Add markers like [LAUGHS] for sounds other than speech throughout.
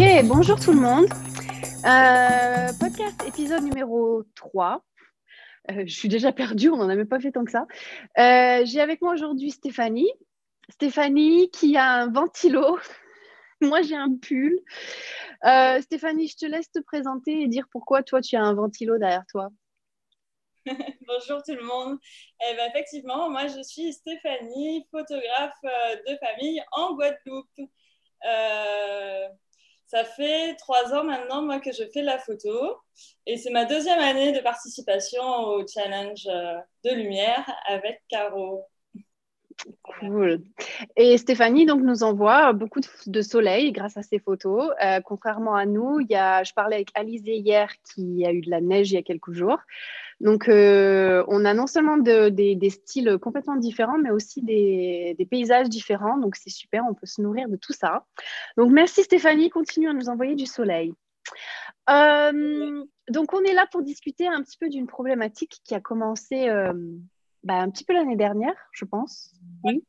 Bonjour tout le monde. Euh, podcast épisode numéro 3. Euh, je suis déjà perdue, on n'en a même pas fait tant que ça. Euh, J'ai avec moi aujourd'hui Stéphanie. Stéphanie qui a un ventilo. [LAUGHS] moi, j'ai un pull. Stéphanie, je te laisse te présenter et dire pourquoi toi, tu as un ventilo derrière toi. [LAUGHS] Bonjour tout le monde. Eh ben, effectivement, moi je suis Stéphanie, photographe de famille en Guadeloupe. Ça fait trois ans maintenant moi que je fais la photo et c'est ma deuxième année de participation au challenge euh, de lumière avec Caro. Cool. Et Stéphanie donc nous envoie beaucoup de soleil grâce à ses photos. Euh, contrairement à nous, il y a, je parlais avec Alizé hier qui a eu de la neige il y a quelques jours. Donc, euh, on a non seulement de, des, des, styles complètement différents, mais aussi des, des paysages différents. Donc, c'est super, on peut se nourrir de tout ça. Donc, merci Stéphanie, continue à nous envoyer du soleil. Euh, donc, on est là pour discuter un petit peu d'une problématique qui a commencé euh, bah, un petit peu l'année dernière, je pense. Oui.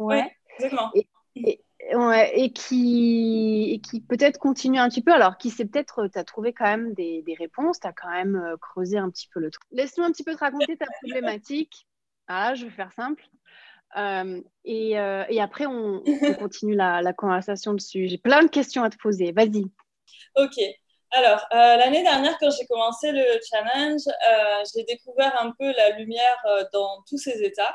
Ouais. Oui, exactement. Et, et, Ouais, et qui, et qui peut-être continue un petit peu, alors qui sait peut-être, tu as trouvé quand même des, des réponses, tu as quand même euh, creusé un petit peu le truc. Laisse-nous un petit peu te raconter ta problématique. Ah, je vais faire simple. Euh, et, euh, et, après, on, on [LAUGHS] continue la, la, conversation dessus. J'ai plein de questions à te poser. Vas-y. Ok. Alors, euh, l'année dernière, quand j'ai commencé le challenge, j'ai découvert un peu la lumière dans tous ses états.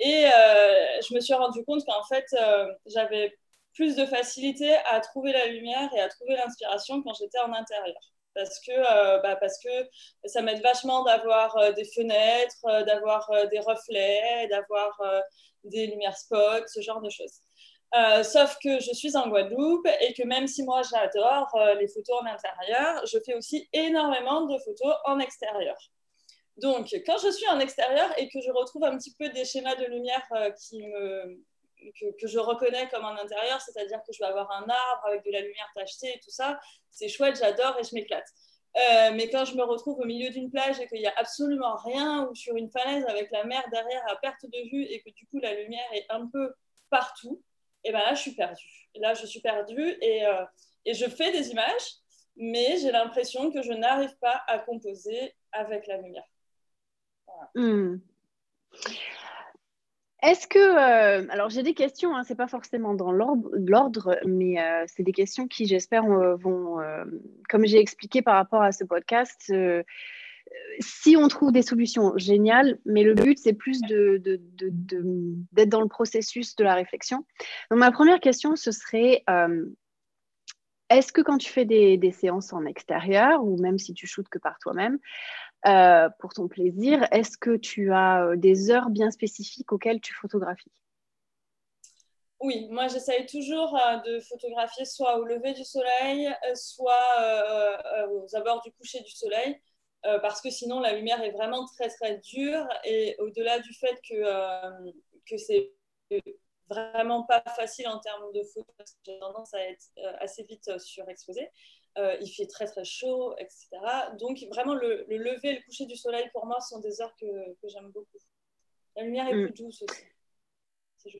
Et euh, je me suis rendu compte qu'en fait, euh, j'avais plus de facilité à trouver la lumière et à trouver l'inspiration quand j'étais en intérieur. Parce que, euh, bah, parce que ça m'aide vachement d'avoir des fenêtres, d'avoir des reflets, d'avoir des lumières spots, ce genre de choses. Sauf que je suis en Guadeloupe et que même si moi j'adore les photos en intérieur, je fais aussi énormément de photos en extérieur. Donc, quand je suis en extérieur et que je retrouve un petit peu des schémas de lumière euh, que, je reconnais comme en intérieur, c'est-à-dire que je vais avoir un arbre avec de la lumière tachetée et tout ça, c'est chouette, j'adore et je m'éclate. Euh, mais quand je me retrouve au milieu d'une plage et qu'il n'y a absolument rien ou sur une falaise avec la mer derrière à perte de vue et que du coup la lumière est un peu partout, et eh ben là je suis perdue. Là je suis perdue euh, et je fais des images, mais j'ai l'impression que je n'arrive pas à composer avec la lumière. Hmm. Est-ce que, euh, alors j'ai des questions, hein, c'est pas forcément dans l'ordre, mais euh, c'est des questions qui, j'espère, euh, vont, comme j'ai expliqué par rapport à ce podcast, si on trouve des solutions, génial, mais le but, c'est plus d'être de, dans le processus de la réflexion. Donc, ma première question, ce serait, est-ce que quand tu fais des, des, séances en extérieur, ou même si tu shootes que par toi-même, euh, pour ton plaisir, est-ce que tu as euh, des heures bien spécifiques auxquelles tu photographies? Oui, moi j'essaye toujours euh, de photographier soit au lever du soleil, soit aux abords du coucher du soleil, parce que sinon la lumière est vraiment très très dure et au-delà du fait que, que c'est vraiment pas facile en termes de photo, j'ai tendance à être assez vite surexposée. Euh, il fait très très chaud, etc. Donc vraiment le, le, lever et le coucher du soleil pour moi sont des heures que, que j'aime beaucoup. La lumière est mm. plus douce aussi.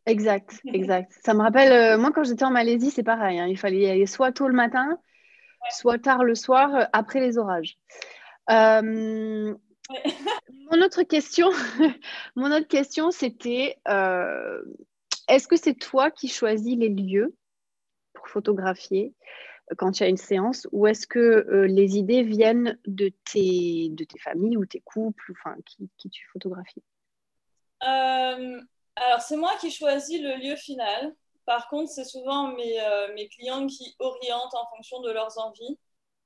Exact, exact. Ça me rappelle, euh, moi quand j'étais en Malaisie, c'est pareil. Hein, il fallait y aller soit tôt le matin, ouais. soit tard le soir, euh, après les orages. Euh, [LAUGHS] Mon autre question, [LAUGHS] mon autre question, c'était est-ce que c'est toi qui choisis les lieux pour photographier? Euh, quand tu as une séance ou est-ce que euh, les idées viennent de tes, de tes familles ou tes couples, enfin qui, tu photographies? Alors c'est moi qui choisis le lieu final. Par contre, c'est souvent mes, mes clients qui orientent en fonction de leurs envies.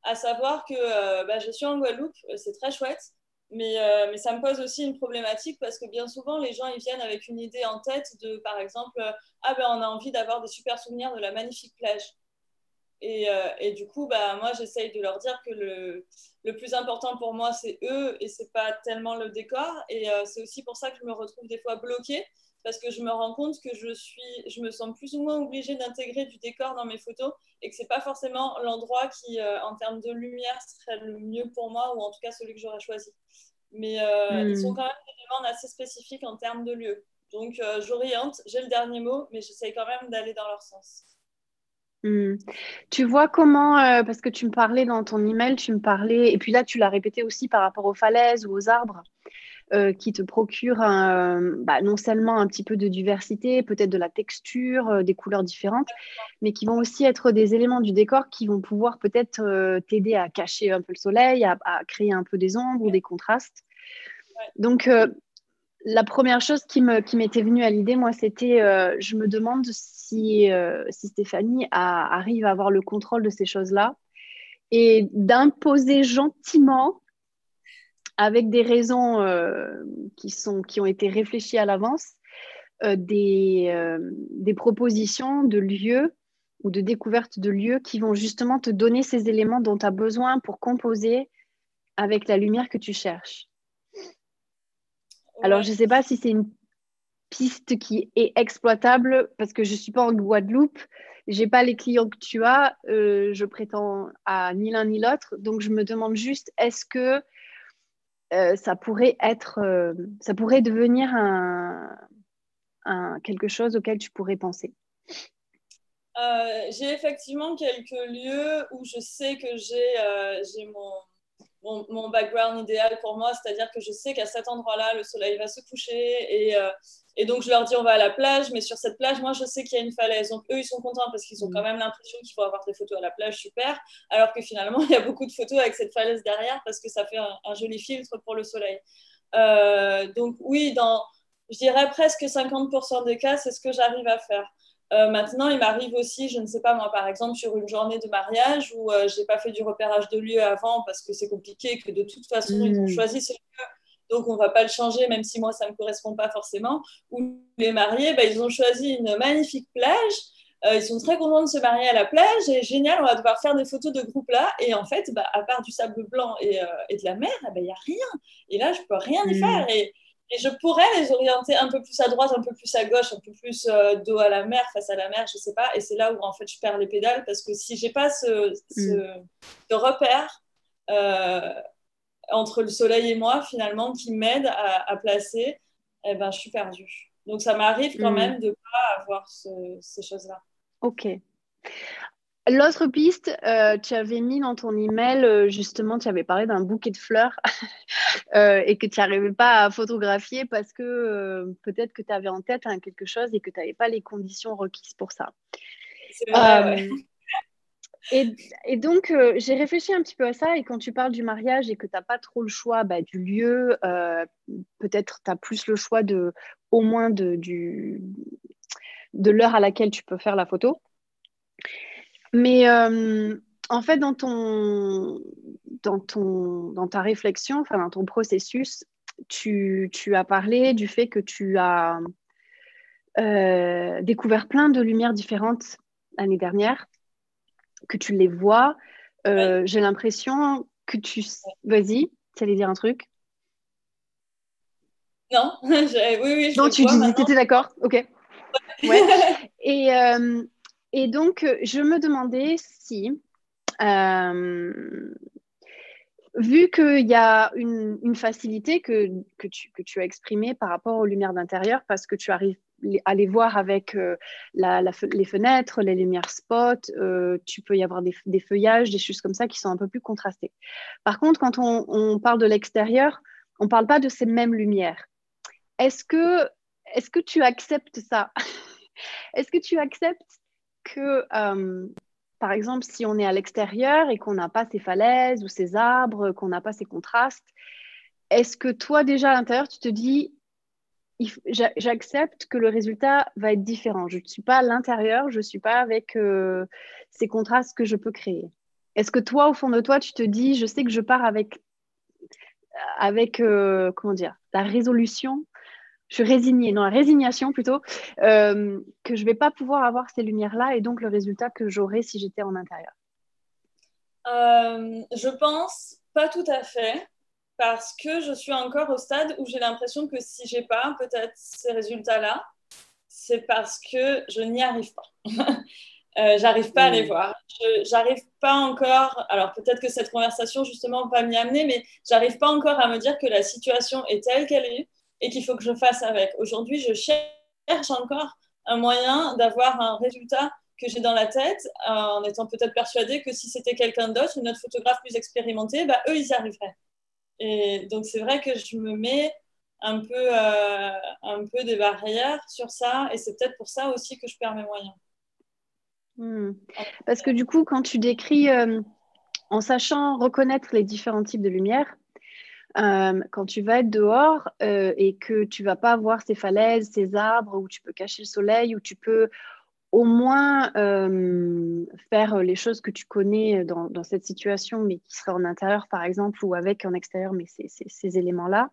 À savoir que bah, je suis en Guadeloupe, c'est très chouette. Mais, euh, mais, ça me pose aussi une problématique parce que bien souvent, les gens ils viennent avec une idée en tête de, par exemple, euh, ah ben on a envie d'avoir des super souvenirs de la magnifique plage. Et, euh, et du coup, bah, moi, j'essaye de leur dire que le, le plus important pour moi, c'est eux et c'est pas tellement le décor. Et c'est aussi pour ça que je me retrouve des fois bloquée parce que je me rends compte que je, suis, je me sens plus ou moins obligée d'intégrer du décor dans mes photos et que ce n'est pas forcément l'endroit qui, euh, en termes de lumière, serait le mieux pour moi ou en tout cas celui que j'aurais choisi. Mais euh, ils sont hmm. quand même des demandes assez spécifiques en termes de lieu. Donc euh, j'oriente, j'ai le dernier mot, mais j'essaye quand même d'aller dans leur sens. Hmm. Tu vois comment, parce que tu me parlais dans ton email, tu me parlais, et puis là tu l'as répété aussi par rapport aux falaises ou aux arbres. Euh, qui te procure bah, non seulement un petit peu de diversité, peut-être de la texture, euh, des couleurs différentes, mais qui vont aussi être des éléments du décor qui vont pouvoir peut-être euh, t'aider à cacher un peu le soleil, à, créer un peu des ombres ou des contrastes. Donc, la première chose qui m'était venue à l'idée, moi, c'était, je me demande si, si Stéphanie arrive à avoir le contrôle de ces choses-là et d'imposer gentiment avec des raisons euh, qui, ont été réfléchies à l'avance, euh, des, euh, des propositions de lieux ou de découverte de lieux qui vont justement te donner ces éléments dont tu as besoin pour composer avec la lumière que tu cherches. Alors, je ne sais pas si c'est une piste qui est exploitable parce que je ne suis pas en Guadeloupe, je n'ai pas les clients que tu as, je prétends à ni l'un ni l'autre, donc je me demande juste, est-ce que euh, ça pourrait être, euh, ça pourrait devenir un, quelque chose auquel tu pourrais penser? Euh, j'ai effectivement quelques lieux où je sais que j'ai mon, mon, mon, background idéal pour moi, c'est-à-dire que je sais qu'à cet endroit-là, le soleil va se coucher et, et donc, je leur dis, on va à la plage, mais sur cette plage, moi, je sais qu'il y a une falaise. Donc, eux, ils sont contents parce qu'ils ont quand mm. même l'impression qu'il faut avoir des photos à la plage, super. Alors que finalement, [LAUGHS] il y a beaucoup de photos avec cette falaise derrière parce que ça fait un, joli filtre pour le soleil. Euh, donc, oui, dans, je dirais presque 50% des cas, c'est ce que j'arrive à faire. Euh, maintenant, il m'arrive aussi, je ne sais pas moi, par exemple, sur une journée de mariage où euh, je n'ai pas fait du repérage de lieu avant parce que c'est compliqué, que de toute façon, ils ont mm. choisi ce lieu donc on va pas le changer, même si moi ça me correspond pas forcément. Ou les mariés, bah, ils ont choisi une magnifique plage. Euh, ils sont très contents de se marier à la plage et génial, on va devoir faire des photos de groupe là. Et en fait, bah, à part du sable blanc et, de la mer, il bah, n'y a rien. Et là, je peux rien y mm. faire. Et, je pourrais les orienter un peu plus à droite, un peu plus à gauche, un peu plus euh, dos à la mer, face à la mer, je sais pas. Et c'est là où en fait je perds les pédales parce que si j'ai pas ce, ce, mm. ce repère, entre le soleil et moi, finalement, qui m'aide à, placer, eh ben, je suis perdue. Donc, ça m'arrive quand mm. même de ne pas avoir ces choses-là. OK. L'autre piste, euh, tu avais mis dans ton email, euh, justement, tu avais parlé d'un bouquet de fleurs [LAUGHS] euh, et que tu n'arrivais pas à photographier parce que peut-être que tu avais en tête hein, quelque chose et que tu n'avais pas les conditions requises pour ça. Et, donc, j'ai réfléchi un petit peu à ça. Et quand tu parles du mariage et que tu n'as pas trop le choix bah, du lieu, peut-être tu as plus le choix de, au moins de, du, de l'heure à laquelle tu peux faire la photo. Mais euh, en fait, dans, ton, dans, ton, dans ta réflexion, enfin, dans ton processus, tu, tu as parlé du fait que tu as découvert plein de lumières différentes l'année dernière que tu les vois. Euh, j'ai l'impression que tu... Vas-y, tu allais dire un truc Non, [LAUGHS] oui, oui. Je non, tu disais, tu étais d'accord Ok. [LAUGHS] et, euh, et donc, je me demandais si, euh, vu qu'il y a une, facilité que, que, tu, que tu as exprimée par rapport aux lumières d'intérieur, parce que tu arrives aller voir avec euh, les fenêtres, les lumières spot, euh, tu peux y avoir des, feuillages, des choses comme ça qui sont un peu plus contrastées. Par contre, quand on, parle de l'extérieur, On ne parle pas de ces mêmes lumières. Est-ce que, est que tu acceptes ça? [LAUGHS] Est-ce que tu acceptes que, euh, par exemple, si on est à l'extérieur et qu'on n'a pas ces falaises ou ces arbres, qu'on n'a pas ces contrastes, est-ce que toi, déjà à l'intérieur, tu te dis, j'accepte que le résultat va être différent. Je ne suis pas à l'intérieur, je ne suis pas avec euh, ces contrastes que je peux créer. Est-ce que toi, au fond de toi, tu te dis, je sais que je pars avec, avec euh, comment dire, la résolution, je suis résignée, non, la résignation plutôt, euh, que je ne vais pas pouvoir avoir ces lumières-là et donc le résultat que j'aurais si j'étais en intérieur Je pense pas tout à fait parce que je suis encore au stade où j'ai l'impression que si j'ai pas peut-être ces résultats-là, c'est parce que je n'y arrive pas. [LAUGHS] euh, j'arrive pas à les voir. Je j'arrive pas encore. Alors peut-être que cette conversation justement va m'y amener, mais j'arrive pas encore à me dire que la situation est telle qu'elle est et qu'il faut que je fasse avec. Aujourd'hui, je cherche encore un moyen d'avoir un résultat que j'ai dans la tête, euh, en étant peut-être persuadée que si c'était quelqu'un d'autre, une autre photographe plus expérimentée, bah, eux, ils y arriveraient. Et donc, c'est vrai que je me mets un peu, euh, un peu des barrières sur ça. Et c'est peut-être pour ça aussi que je perds mes moyens. Hmm. Parce que du coup, quand tu décris euh, en sachant reconnaître les différents types de lumière, euh, quand tu vas être dehors et que tu vas pas voir ces falaises, ces arbres où tu peux cacher le soleil, où tu peux au moins euh, faire les choses que tu connais dans, cette situation, mais qui seraient en intérieur, par exemple, ou avec en extérieur, mais ces éléments-là.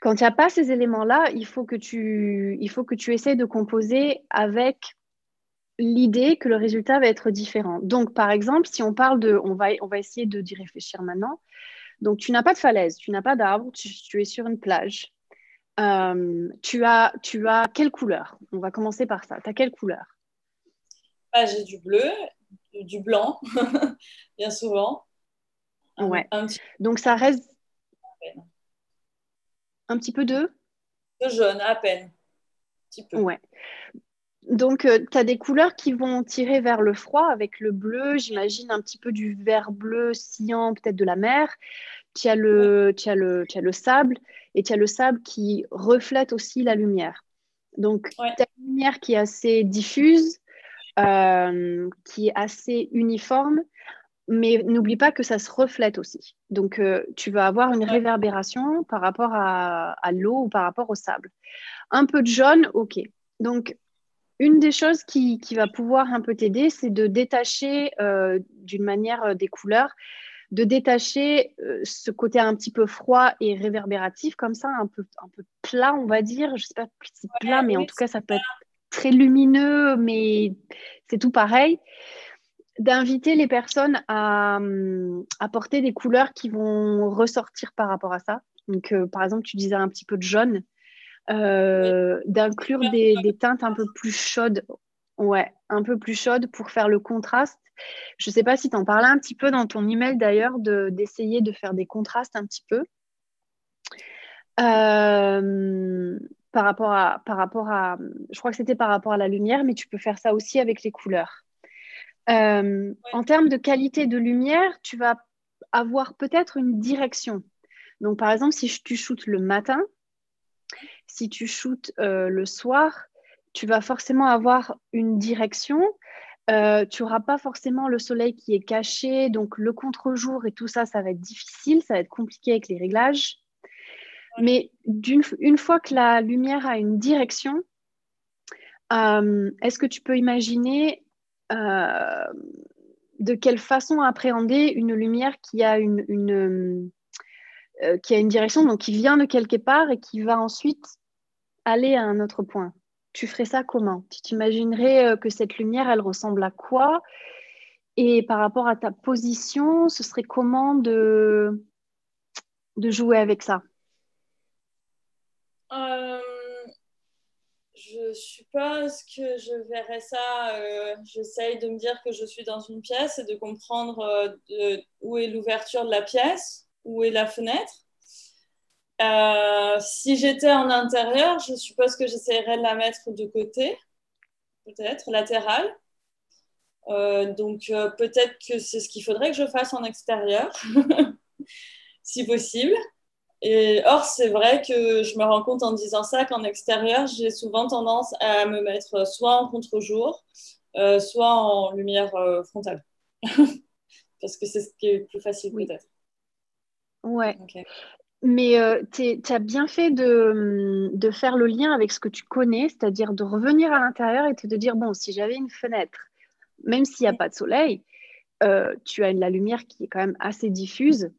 Quand il n'y a pas ces éléments-là, il, faut que tu, il faut que tu essaies de composer avec l'idée que le résultat va être différent. Donc, par exemple, si on parle de... On va, on va essayer d'y réfléchir maintenant. Donc, tu n'as pas de falaise, tu n'as pas d'arbre, tu es sur une plage. Euh, tu, as, tu as quelle couleur? On va commencer par ça. Tu as quelle couleur? Bah, J'ai du bleu, du, blanc, [LAUGHS] bien souvent. ouais. Donc ça reste un petit peu de De jaune, à peine. Un petit peu. Ouais. Donc, euh, tu as des couleurs qui vont tirer vers le froid avec le bleu, j'imagine un petit peu du vert bleu sciant, peut-être de la mer. Tu as, le, as, as le sable et tu as le sable qui reflète aussi la lumière. Donc, tu as une lumière qui est assez diffuse, euh, qui est assez uniforme, mais n'oublie pas que ça se reflète aussi. Donc, euh, tu vas avoir une réverbération par rapport à, à l'eau ou par rapport au sable. Un peu de jaune, ok. Donc, une des choses qui, qui, va pouvoir un peu t'aider, c'est de détacher euh, d'une manière euh, des couleurs, de détacher euh, ce côté un petit peu froid et réverbératif, comme ça, un peu, un peu plat, on va dire. Je ne sais pas si c'est plat, mais en tout cas, ça peut être très lumineux, mais c'est tout pareil. D'inviter les personnes à, à, porter des couleurs qui vont ressortir par rapport à ça. Donc, par exemple, tu disais un petit peu de jaune. Euh, d'inclure des, teintes un peu plus chaudes. Ouais, un peu plus chaudes pour faire le contraste. Je ne sais pas si tu en parlais un petit peu dans ton email d'ailleurs, d'essayer de, faire des contrastes un petit peu. Euh, par, rapport à, par rapport à, je crois que c'était par rapport à la lumière, mais tu peux faire ça aussi avec les couleurs. Euh, en termes de qualité de lumière, tu vas avoir peut-être une direction. Donc, par exemple, si tu shootes le matin, si tu shootes euh, le soir, tu vas forcément avoir une direction. Euh, tu n'auras pas forcément le soleil qui est caché, donc le contre-jour et tout ça, ça va être difficile, ça va être compliqué avec les réglages. Mais une fois que la lumière a une direction, euh, est-ce que tu peux imaginer de quelle façon appréhender une lumière qui a une, qui a une direction, donc qui vient de quelque part et qui va ensuite aller à un autre point, tu ferais ça comment? Tu t'imaginerais euh, que cette lumière, elle ressemble à quoi? Et par rapport à ta position, ce serait comment de, de jouer avec ça? Euh, Je suppose que je verrais ça. Euh, j'essaye de me dire que je suis dans une pièce et de comprendre où est l'ouverture de la pièce, où est la fenêtre. Euh, si j'étais en intérieur, je suppose que j'essaierais de la mettre de côté, peut-être, latérale. Euh, donc euh, peut-être que c'est ce qu'il faudrait que je fasse en extérieur, [LAUGHS] si possible. Et or, c'est vrai que je me rends compte en disant ça qu'en extérieur, j'ai souvent tendance à me mettre soit en contre-jour, soit en lumière frontale. [LAUGHS] Parce que c'est ce qui est plus facile peut-être. Ouais. Mais euh, tu as bien fait de, de, faire le lien avec ce que tu connais, c'est-à-dire de revenir à l'intérieur et te dire, bon, si j'avais une fenêtre, même s'il n'y a pas de soleil, tu as la lumière qui est quand même assez diffuse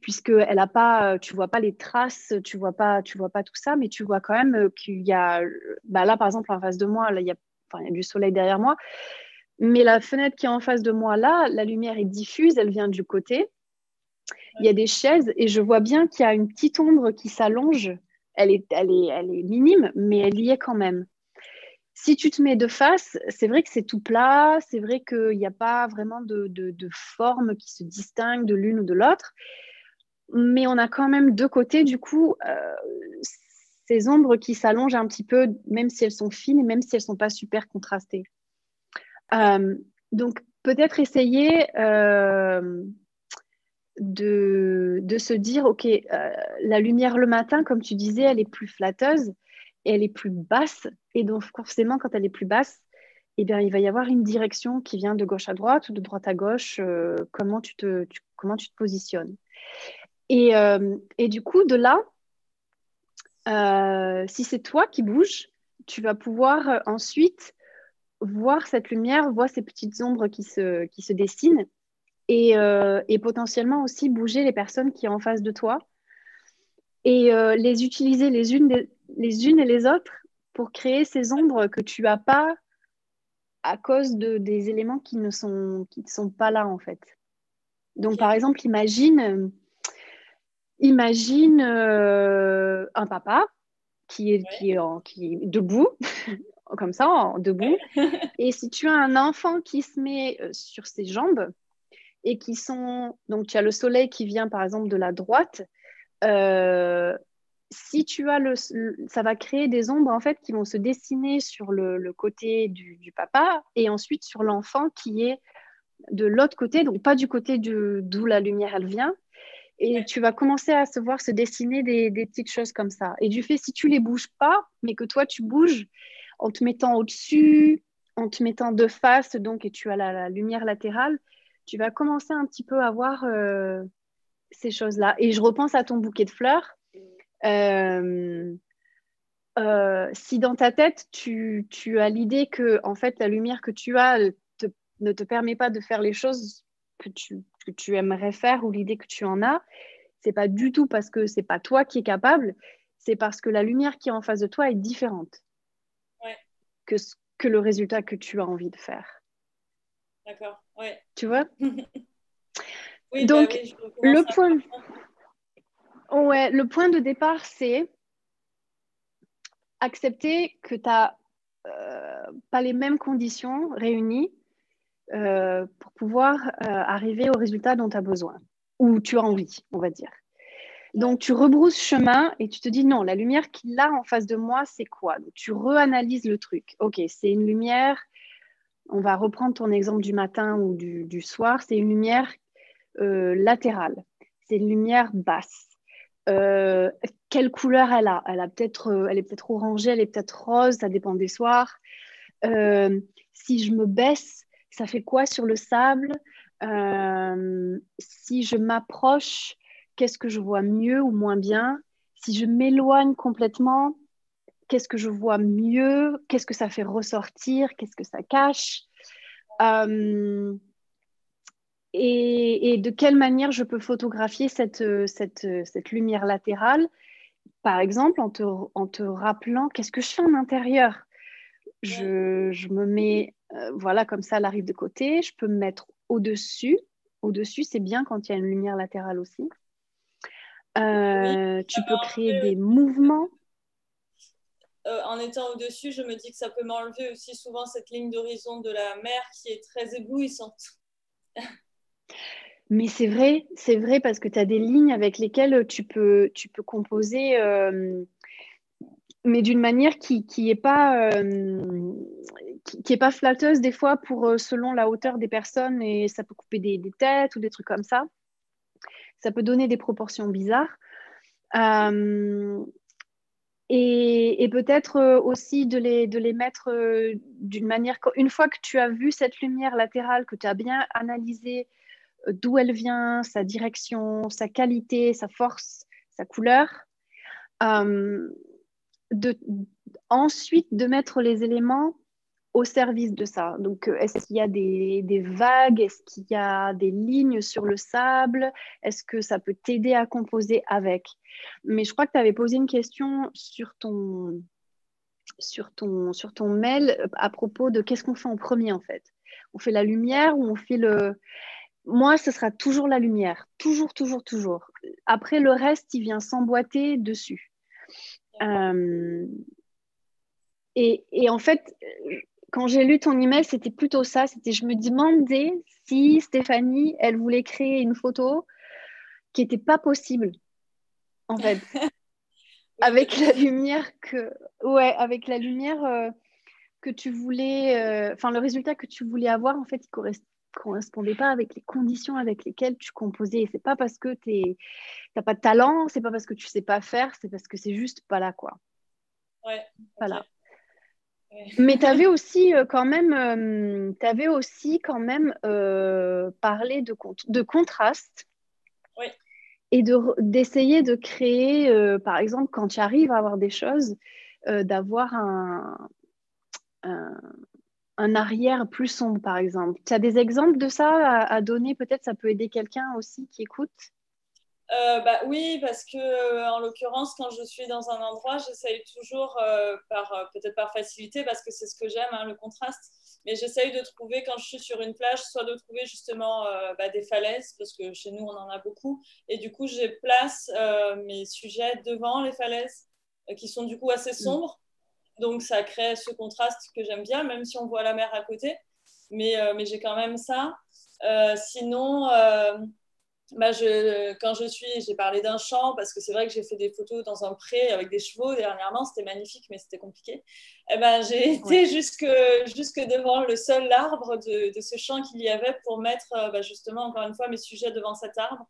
puisque elle a pas, euh, tu vois pas les traces, tu vois pas, tu vois pas tout ça, mais tu vois quand même euh, qu'il y a, bah là par exemple en face de moi, là il y a, enfin, il y a du soleil derrière moi, mais la fenêtre qui est en face de moi là, la lumière est diffuse, elle vient du côté. Il y a des chaises et je vois bien qu'il y a une petite ombre qui s'allonge. Elle est, elle, est, elle est minime, mais elle y est quand même. Si tu te mets de face, c'est vrai que c'est tout plat, c'est vrai qu'il n'y a pas vraiment de, forme qui se distingue de l'une ou de l'autre mais on a quand même deux côtés, du coup, euh, ces ombres qui s'allongent un petit peu, même si elles sont fines et même si elles ne sont pas super contrastées. Euh, donc, peut-être essayer euh, de, de, se dire, OK, la lumière le matin, comme tu disais, elle est plus flatteuse et elle est plus basse. Et donc, forcément, quand elle est plus basse, eh bien, il va y avoir une direction qui vient de gauche à droite ou de droite à gauche, comment, tu te, comment tu te positionnes. Euh, et, du coup, de là, euh, si c'est toi qui bouges, tu vas pouvoir euh, ensuite voir cette lumière, voir ces petites ombres qui se, qui se dessinent et, et, potentiellement aussi bouger les personnes qui sont en face de toi et les utiliser les unes, les unes et les autres pour créer ces ombres que tu n'as pas à cause de, des éléments qui ne sont, qui sont pas là en fait. Donc par exemple, imagine Imagine euh, un papa qui est, qui est, qui est debout, [LAUGHS] comme ça, en, debout. [LAUGHS] et si tu as un enfant qui se met euh, sur ses jambes et qui sont. Donc, tu as le soleil qui vient, par exemple, de la droite. Euh, si tu as le, ça va créer des ombres en fait qui vont se dessiner sur le, côté du, du, papa et ensuite sur l'enfant qui est de l'autre côté, donc pas du côté d'où la lumière elle vient, et tu vas commencer à se voir se dessiner des, petites choses comme ça. Et du fait, si tu les bouges pas, mais que toi, tu bouges en te mettant au-dessus, en te mettant de face, donc, et tu as la, lumière latérale, tu vas commencer un petit peu à voir euh, ces choses-là. Et je repense à ton bouquet de fleurs. Euh, euh, si dans ta tête, tu, as l'idée que, en fait, la lumière que tu as ne te permet pas de faire les choses que tu, que tu aimerais faire ou l'idée que tu en as, c'est pas du tout parce que c'est pas toi qui es capable, c'est parce que la lumière qui est en face de toi est différente que, que le résultat que tu as envie de faire. D'accord, ouais. Tu vois? [LAUGHS] Oui, bah [LAUGHS] Donc, le point... Ouais, le point de départ, c'est accepter que tu n'as euh, pas les mêmes conditions réunies euh, pour pouvoir euh, arriver au résultat dont tu as besoin ou tu as envie, on va dire. Donc, tu rebrousses chemin et tu te dis non, la lumière qu'il a en face de moi, c'est quoi? Donc, Tu reanalyses le truc. Ok, c'est une lumière, on va reprendre ton exemple du matin ou du, soir, c'est une lumière euh, latérale, c'est une lumière basse. quelle couleur elle a? Elle, a peut-être, elle est peut-être orangée, elle est peut-être rose, ça dépend des soirs. si je me baisse, ça fait quoi sur le sable? Euh, Si je m'approche, qu'est-ce que je vois mieux ou moins bien? Si je m'éloigne complètement, qu'est-ce que je vois mieux Qu'est-ce que ça fait ressortir Qu'est-ce que ça cache euh, et, de quelle manière je peux photographier cette, cette, cette lumière latérale Par exemple, en te, en te rappelant qu'est-ce que je fais en intérieur je, je, me mets euh, voilà, comme ça, elle arrive de côté. Je peux me mettre au-dessus. Au-dessus, c'est bien quand il y a une lumière latérale aussi. Euh, tu peux créer des mouvements. Euh, en étant au-dessus, je me dis que ça peut m'enlever aussi souvent cette ligne d'horizon de la mer qui est très éblouissante. [LAUGHS] Mais c'est vrai, c'est vrai parce que tu as des lignes avec lesquelles tu peux, tu peux composer mais d'une manière qui n'est pas, euh, qui, pas flatteuse des fois pour euh, selon la hauteur des personnes et ça peut couper des, têtes ou des trucs comme ça. Ça peut donner des proportions bizarres. Et, peut-être aussi de les, de les mettre d'une manière, une fois que tu as vu cette lumière latérale, que tu as bien analysé d'où elle vient, sa direction, sa qualité, sa force, sa couleur, de, ensuite de mettre les éléments au service de ça. Donc, euh, est-ce qu'il y a des, vagues? Est-ce qu'il y a des lignes sur le sable? Est-ce que ça peut t'aider à composer avec? Mais je crois que tu avais posé une question sur ton, sur, ton, sur ton mail euh, à propos de qu'est-ce qu'on fait en premier en fait. On fait la lumière ou on fait le... Moi, ce sera toujours la lumière. Toujours, toujours, toujours. Après, le reste, il vient s'emboîter dessus. Euh, et, et, en fait, quand j'ai lu ton email, c'était plutôt ça. C'était, je me demandais si Stéphanie, elle voulait créer une photo qui n'était pas possible, en fait, [LAUGHS] avec la lumière que, ouais, avec la lumière euh, que tu voulais, euh, enfin le résultat que tu voulais avoir, en fait, il ne correspondait pas avec les conditions avec lesquelles tu composais. Et c'est pas parce que tu n'as pas de talent, c'est pas parce que tu sais pas faire, c'est parce que c'est juste pas là, quoi. Ouais. Voilà. Mais tu avais aussi euh, quand même, euh, avais aussi quand même euh, parlé de, de contraste. Oui. Et d'essayer de, créer, par exemple, quand tu arrives à avoir des choses, d'avoir un, un, arrière plus sombre, par exemple. Tu as des exemples de ça à, à donner? Peut-être ça peut aider quelqu'un aussi qui écoute euh, bah, Oui, parce que euh, en l'occurrence, quand je suis dans un endroit, j'essaye toujours, euh, par peut-être par facilité, parce que c'est ce que j'aime, hein, le contraste, mais j'essaye de trouver, quand je suis sur une plage, soit de trouver justement bah, des falaises, parce que chez nous, on en a beaucoup, et du coup, je place mes sujets devant les falaises, qui sont du coup assez mm. sombres, donc ça crée ce contraste que j'aime bien, même si on voit la mer à côté, mais, mais j'ai quand même ça. sinon bah, je, quand je suis, j'ai parlé d'un champ parce que c'est vrai que j'ai fait des photos dans un pré avec des chevaux dernièrement, c'était magnifique, mais c'était compliqué. Et eh ben, j'ai été jusque, jusque devant le seul arbre de, de ce champ qu'il y avait pour mettre euh, bah, justement, encore une fois, mes sujets devant cet arbre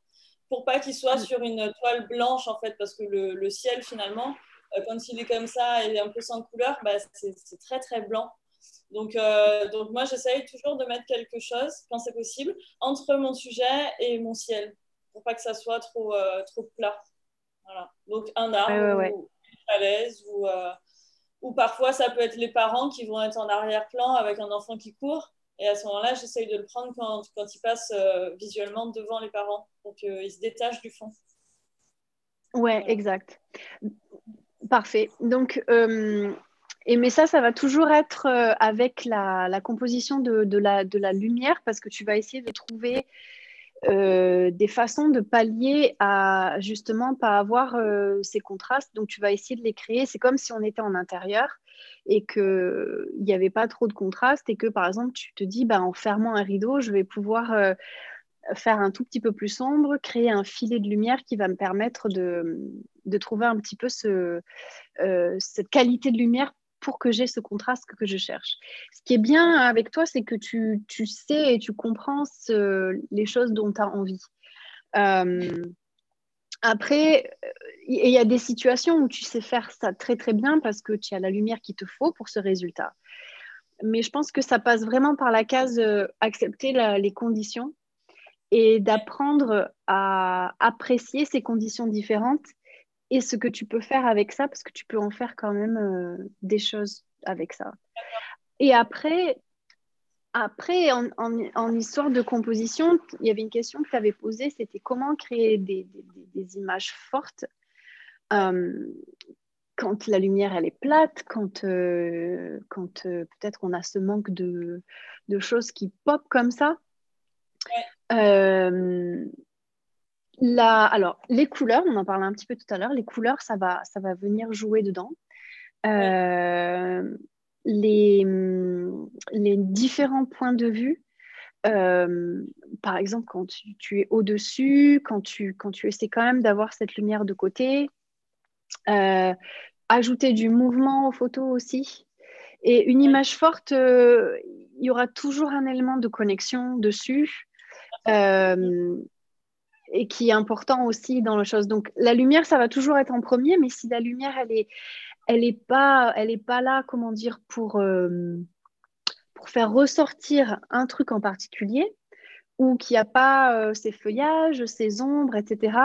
pour pas qu'il soit sur une toile blanche en fait, parce que le, le ciel finalement, euh, quand il est comme ça et un peu sans couleur, bah, c'est très très blanc. Donc, euh, donc moi, j'essaye toujours de mettre quelque chose, quand c'est possible, entre mon sujet et mon ciel, pour pas que ça soit trop, euh, trop plat. Voilà. Donc un arbre ou une falaise ou, euh, ou parfois ça peut être les parents qui vont être en arrière-plan avec un enfant qui court. Et à ce moment-là, j'essaye de le prendre quand, quand il passe visuellement devant les parents pour qu'il se détache du fond. Ouais, exact. Parfait. Donc, et mais ça, ça va toujours être euh, avec la, composition de, la, lumière parce que tu vas essayer de trouver euh, des façons de pallier à justement pas avoir euh, ces contrastes. Donc tu vas essayer de les créer. C'est comme si on était en intérieur et qu'il n'y avait pas trop de contraste et que par exemple tu te dis bah, en fermant un rideau, je vais pouvoir faire un tout petit peu plus sombre, créer un filet de lumière qui va me permettre de, trouver un petit peu ce, cette qualité de lumière pour que j'ai ce contraste que, je cherche. Ce qui est bien avec toi, c'est que tu, sais et tu comprends les choses dont tu as envie. Euh, après, il y a des situations où tu sais faire ça très très bien parce que tu as la lumière qu'il te faut pour ce résultat. Mais je pense que ça passe vraiment par la case euh, accepter les conditions et d'apprendre à apprécier ces conditions différentes et ce que tu peux faire avec ça, parce que tu peux en faire quand même euh, des choses avec ça. Et après, après en, en, histoire de composition, il y avait une question que tu avais posée, c'était comment créer des, des, images fortes euh, quand la lumière elle est plate, quand, euh, quand peut-être on a ce manque de, de, choses qui pop comme ça. Ouais alors, les couleurs, on en parlait un petit peu tout à l'heure, les couleurs, ça va, ça va venir jouer dedans. Euh, les, les, différents points de vue, euh, par exemple, quand tu, es au-dessus, quand tu, quand tu essaies quand même d'avoir cette lumière de côté, euh, ajouter du mouvement aux photos aussi. Et une image forte, il y aura toujours un élément de connexion dessus. Et qui est important aussi dans la chose. Donc la lumière, ça va toujours être en premier, mais si la lumière, elle est, elle est pas, elle est pas là, comment dire, pour euh, pour faire ressortir un truc en particulier, ou qu'il n'y a pas ces feuillages, ces ombres, etc.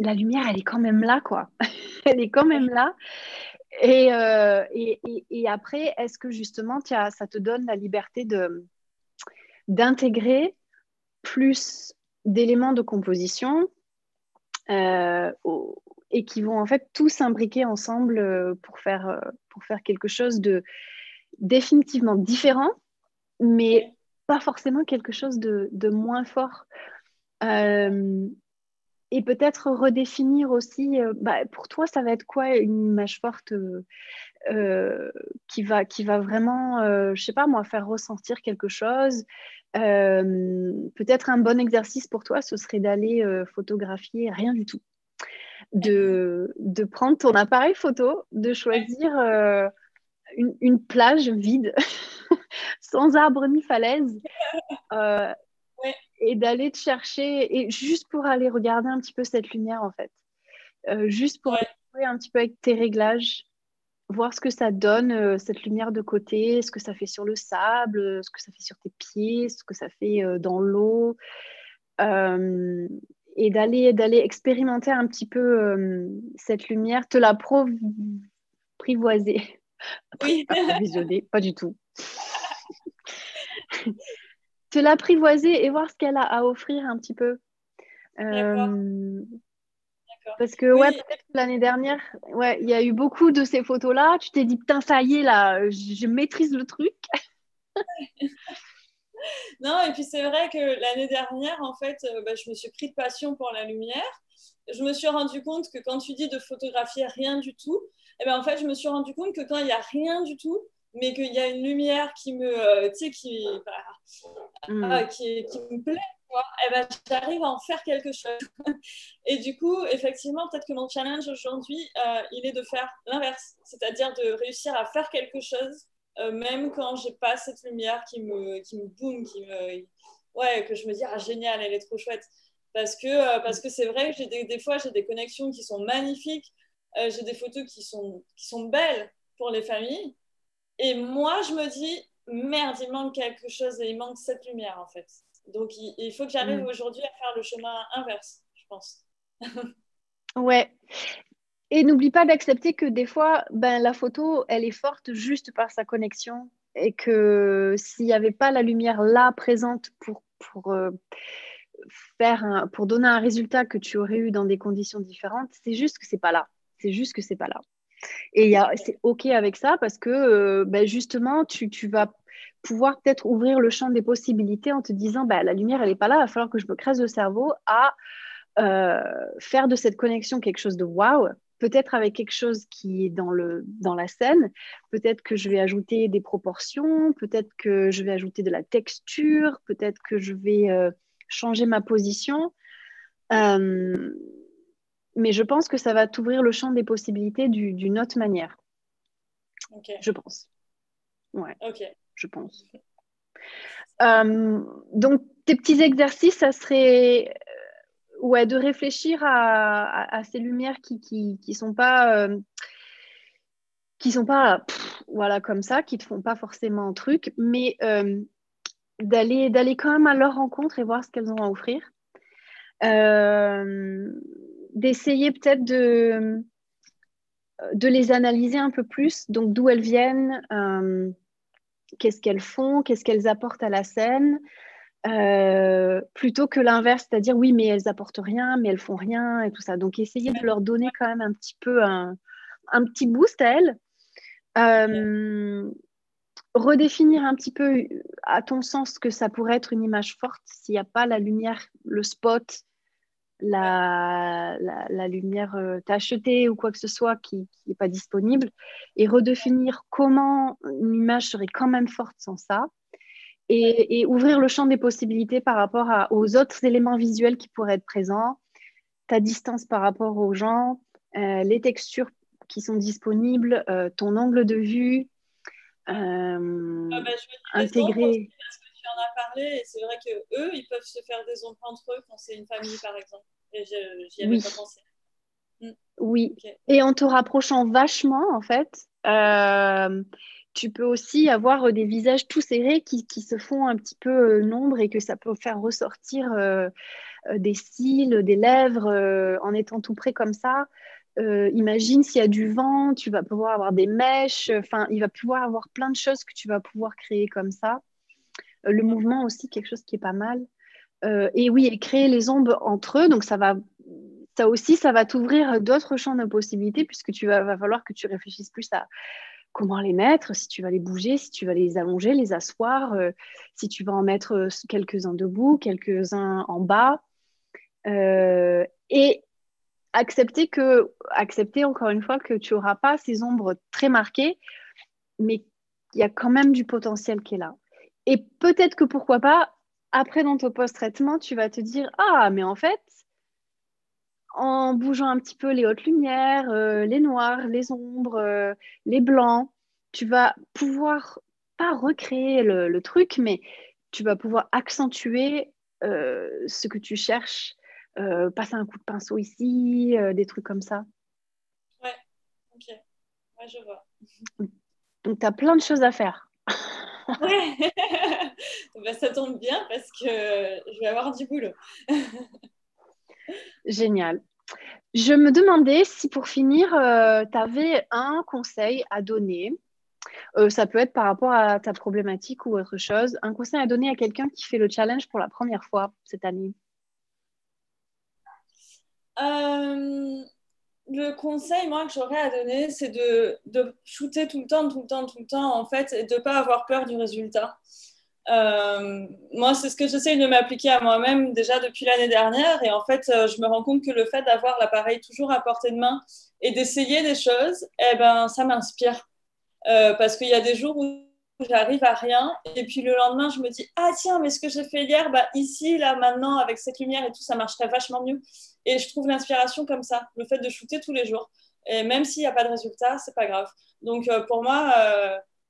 La lumière, elle est quand même là, quoi. [LAUGHS] elle est quand même là. Et, et, et, après, est-ce que justement, ça te donne la liberté d'intégrer plus d'éléments de composition euh, et qui vont en fait tous s'imbriquer ensemble euh, pour faire, euh, pour faire quelque chose de définitivement différent, mais pas forcément quelque chose de, moins fort. et peut-être redéfinir aussi, bah, pour toi, ça va être quoi une image forte qui, va, qui va vraiment, je sais pas moi, faire ressentir quelque chose euh, peut-être un bon exercice pour toi, ce serait d'aller euh, photographier rien du tout. De, de, prendre ton appareil photo, de choisir euh, une, une, plage vide, [LAUGHS] sans arbre ni falaise, [LAUGHS] et d'aller te chercher, et juste pour aller regarder un petit peu cette lumière en fait. juste pour jouer un petit peu avec tes réglages, voir ce que ça donne, euh, cette lumière de côté, ce que ça fait sur le sable, euh, ce que ça fait sur tes pieds, ce que ça fait euh, dans l'eau. et d'aller, d'aller expérimenter un petit peu cette lumière, te la apprivoiser. Oui. [LAUGHS] Pas du tout. [LAUGHS] te l'apprivoiser et voir ce qu'elle a à offrir un petit peu. Parce que, ouais, peut-être l'année dernière, ouais, il y a eu beaucoup de ces photos-là. Tu t'es dit, putain, ça y est, là, je, maîtrise le truc. [LAUGHS] non, et puis c'est vrai que l'année dernière, en fait, euh, bah, je me suis pris de passion pour la lumière. Je me suis rendu compte que quand tu dis de photographier rien du tout, eh ben, en fait, je me suis rendu compte que quand il n'y a rien du tout, mais qu'il y a une lumière qui me, euh, qui, bah, mm. qui, qui, me plaît, eh ben, j'arrive à en faire quelque chose. [LAUGHS] Et du coup, effectivement, peut-être que mon challenge aujourd'hui, euh, il est de faire l'inverse, c'est-à-dire de réussir à faire quelque chose, euh, même quand j'ai pas cette lumière qui me, qui me boom, qui ouais, que je me dis ah génial, elle est trop chouette. Parce que euh, c'est vrai j'ai des, des, fois j'ai des connexions qui sont magnifiques, j'ai des photos qui sont qui sont belles pour les familles, et moi je me dis merde, il manque quelque chose et il manque cette lumière en fait. Donc, il, faut que j'arrive mm. aujourd'hui à faire le chemin inverse, je pense. [LAUGHS] ouais. Et n'oublie pas d'accepter que des fois, ben, la photo, elle est forte juste par sa connexion. Et que s'il n'y avait pas la lumière là présente pour, pour, euh, faire pour donner un résultat que tu aurais eu dans des conditions différentes, c'est juste que c'est pas là. C'est juste que c'est pas là. Et c'est OK avec ça parce que euh, ben justement, tu, tu vas pouvoir peut-être ouvrir le champ des possibilités en te disant bah, la lumière, elle n'est pas là, il va falloir que je me crèse le cerveau à euh, faire de cette connexion quelque chose de waouh, peut-être avec quelque chose qui est dans, le, dans la scène, peut-être que je vais ajouter des proportions, peut-être que je vais ajouter de la texture, peut-être que je vais euh, changer ma position. Euh, mais je pense que ça va t'ouvrir le champ des possibilités d'une autre manière. Je pense. Ouais. Ok je pense. Euh, donc, tes petits exercices, ça serait euh, ouais, de réfléchir à, ces lumières qui qui, qui sont pas euh, qui sont pas voilà comme ça, qui te font pas forcément un truc, mais d'aller d'aller quand même à leur rencontre et voir ce qu'elles ont à offrir. D'essayer peut-être de de les analyser un peu plus, donc d'où elles viennent, qu'est-ce qu'elles font, qu'est-ce qu'elles apportent à la scène, euh, plutôt que l'inverse, c'est-à-dire oui, mais elles apportent rien, mais elles font rien et tout ça. Donc, essayer de leur donner quand même un petit peu un, petit boost à elles. Euh, redéfinir un petit peu, à ton sens, que ça pourrait être une image forte s'il n'y a pas la lumière, le spot, la, la, lumière euh, tachetée ou quoi que ce soit qui n'est pas disponible, et redéfinir comment une image serait quand même forte sans ça, et, ouvrir le champ des possibilités par rapport aux autres éléments visuels qui pourraient être présents, ta distance par rapport aux gens, euh, les textures qui sont disponibles, euh, ton angle de vue, ah bah, intégrer. Tu en as parlé et c'est vrai que eux, ils peuvent se faire des ombres entre eux quand c'est une famille, par exemple. Et j'y avais pas pensé. Mm. Oui. Et en te rapprochant vachement, en fait, euh, tu peux aussi avoir euh, des visages tout serrés qui, qui se font un petit peu euh, nombre et que ça peut faire ressortir des cils, des lèvres en étant tout près comme ça. imagine s'il y a du vent, tu vas pouvoir avoir des mèches, enfin, il va pouvoir avoir plein de choses que tu vas pouvoir créer comme ça. Le mouvement aussi, quelque chose qui est pas mal. et oui, et créer les ombres entre eux, donc ça va ça aussi, ça va t'ouvrir d'autres champs de possibilités puisque tu vas, va falloir que tu réfléchisses plus à comment les mettre, si tu vas les bouger, si tu vas les allonger, les asseoir, euh, si tu vas en mettre euh, quelques-uns debout, quelques-uns en bas. Euh, et accepter que, accepter encore une fois que tu n'auras pas ces ombres très marquées, mais il y a quand même du potentiel qui est là. Et peut-être que pourquoi pas, après dans ton post-traitement, tu vas te dire Ah, mais en fait, en bougeant un petit peu les hautes lumières, euh, les noirs, les ombres, euh, les blancs, tu vas pouvoir pas recréer le, truc, mais tu vas pouvoir accentuer euh, ce que tu cherches, passer un coup de pinceau ici, des trucs comme ça. Ouais, ok, ouais, je vois. Donc, tu as plein de choses à faire. Ouais, [LAUGHS] bah, ça tombe bien parce que je vais avoir du boulot. [LAUGHS] Génial. Je me demandais si pour finir, euh, tu avais un conseil à donner. Euh, ça peut être par rapport à ta problématique ou autre chose. Un conseil à donner à quelqu'un qui fait le challenge pour la première fois cette année. Euh, le conseil, moi, que j'aurais à donner, c'est de, shooter tout le temps, tout le temps, tout le temps, en fait, et de ne pas avoir peur du résultat. Euh, moi, c'est ce que j'essaye de m'appliquer à moi-même déjà depuis l'année dernière. Et en fait, euh, je me rends compte que le fait d'avoir l'appareil toujours à portée de main et d'essayer des choses, eh ben, ça m'inspire. Euh, parce qu'il y a des jours où j'arrive à rien. Et puis le lendemain, je me dis, ah tiens, mais ce que j'ai fait hier, bah, ici, là, maintenant, avec cette lumière et tout, ça marcherait vachement mieux. Et je trouve l'inspiration comme ça, le fait de shooter tous les jours. Et même s'il n'y a pas de résultat, c'est pas grave. Donc pour moi,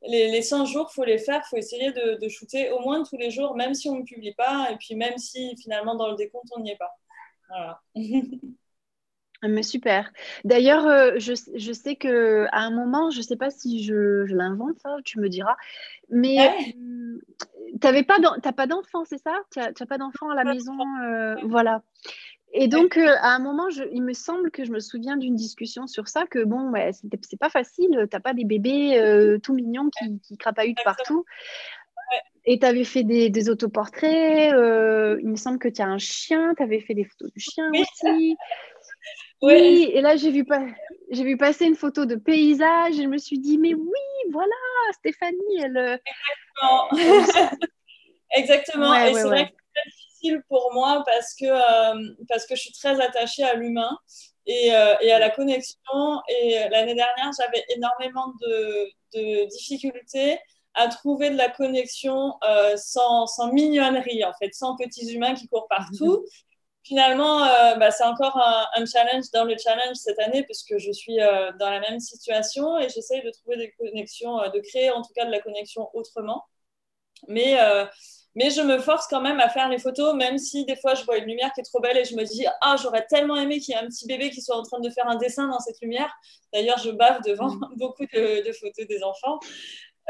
les, 100 jours, faut les faire, faut essayer de, shooter au moins tous les jours, même si on ne publie pas, et puis même si finalement dans le décompte, on n'y est pas. Voilà. [LAUGHS] Mais super. D'ailleurs, euh, je, je, sais que à un moment, je ne sais pas si je, l'invente, ça, tu me diras, mais tu n'as pas d'enfant, c'est ça? Tu n'as pas d'enfant à la maison euh, Voilà. Et donc, euh, à un moment, il me semble que je me souviens d'une discussion sur ça, que bon, ouais, c'est pas facile, t'as pas des bébés euh, tout mignons qui, qui crapahutent partout. Et tu avais fait des, autoportraits, euh, il me semble que tu as un chien, tu avais fait des photos du chien aussi. Oui, et là, j'ai vu, j'ai vu passer une photo de paysage et je me suis dit, mais oui, voilà, Stéphanie, elle. Exactement. [LAUGHS] Exactement. et c'est vrai que pour moi parce que, euh, parce que je suis très attachée à l'humain et, euh, et, à la connexion. Et l'année dernière, j'avais énormément de, de, difficultés à trouver de la connexion euh, sans, sans, mignonnerie, en fait, sans petits humains qui courent partout. Finalement, bah, c'est encore un, challenge dans le challenge cette année puisque je suis dans la même situation et j'essaye de trouver des connexions, de créer en tout cas de la connexion autrement. Mais mais je me force quand même à faire les photos, même si des fois je vois une lumière qui est trop belle et je me dis Ah, j'aurais tellement aimé qu'il y ait un petit bébé qui soit en train de faire un dessin dans cette lumière. D'ailleurs, je bave devant mm. [LAUGHS] beaucoup de, photos des enfants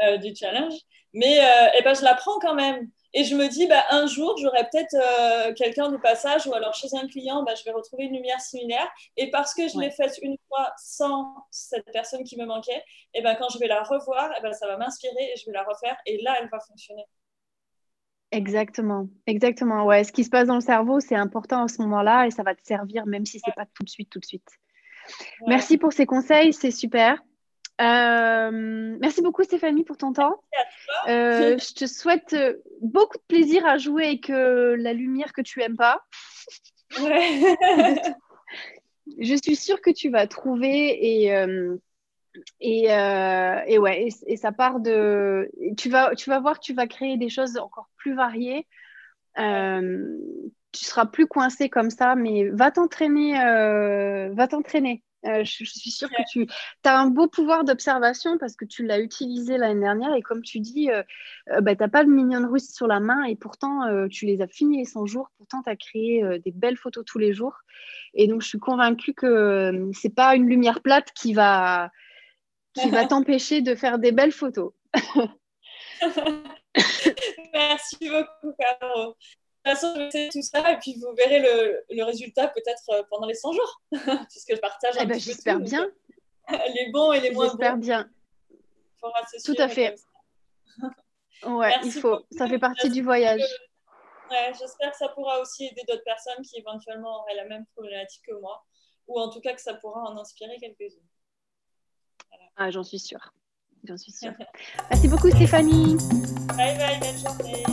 euh, du challenge. Mais euh, eh ben, je la prends quand même. Et je me dis, bah, un jour, j'aurai peut-être euh, quelqu'un du passage ou alors chez un client, bah, je vais retrouver une lumière similaire. Et parce que je l'ai faite une fois sans cette personne qui me manquait, et ben, quand je vais la revoir, eh ben, ça va m'inspirer et je vais la refaire. Et là, elle va fonctionner. Exactement, exactement. Ouais, ce qui se passe dans le cerveau, c'est important à ce moment-là et ça va te servir même si c'est pas tout de suite, tout de suite. Merci pour ces conseils, c'est super. Euh, merci beaucoup Stéphanie pour ton temps. Euh, je te souhaite euh, beaucoup de plaisir à jouer avec la lumière que tu aimes pas. [LAUGHS] je suis sûre que tu vas trouver et et, et, ouais, et, ça part de. Tu vas, tu vas voir, tu vas créer des choses encore plus variées. Tu seras plus coincé comme ça, mais va t'entraîner. Va t'entraîner. Euh, je, suis sûre que tu as un beau pouvoir d'observation parce que tu l'as utilisé l'année dernière et comme tu dis, euh, euh, bah, tu n'as pas de minion russe sur la main et pourtant tu les as finis les 100 jours, pourtant tu as créé des belles photos tous les jours. Et donc je suis convaincue que c'est pas une lumière plate qui va, qui va [LAUGHS] t'empêcher de faire des belles photos. [LAUGHS] Merci beaucoup, Caro façon, je tout ça et puis vous verrez le, le résultat peut-être euh, pendant les 100 jours, [LAUGHS] puisque je partage un eh ben, J'espère bien. [LAUGHS] les bons et les moins bons. J'espère bien. Tout à fait. [LAUGHS] ouais, il faut. Ça fait partie du voyage. Ouais, j'espère que ça pourra aussi aider d'autres personnes qui éventuellement auraient la même problématique que moi, ou en tout cas que ça pourra en inspirer quelques-unes. Ah, j'en suis sûre. J'en suis sûre. Merci beaucoup, Stéphanie. Bye bye, bonne journée.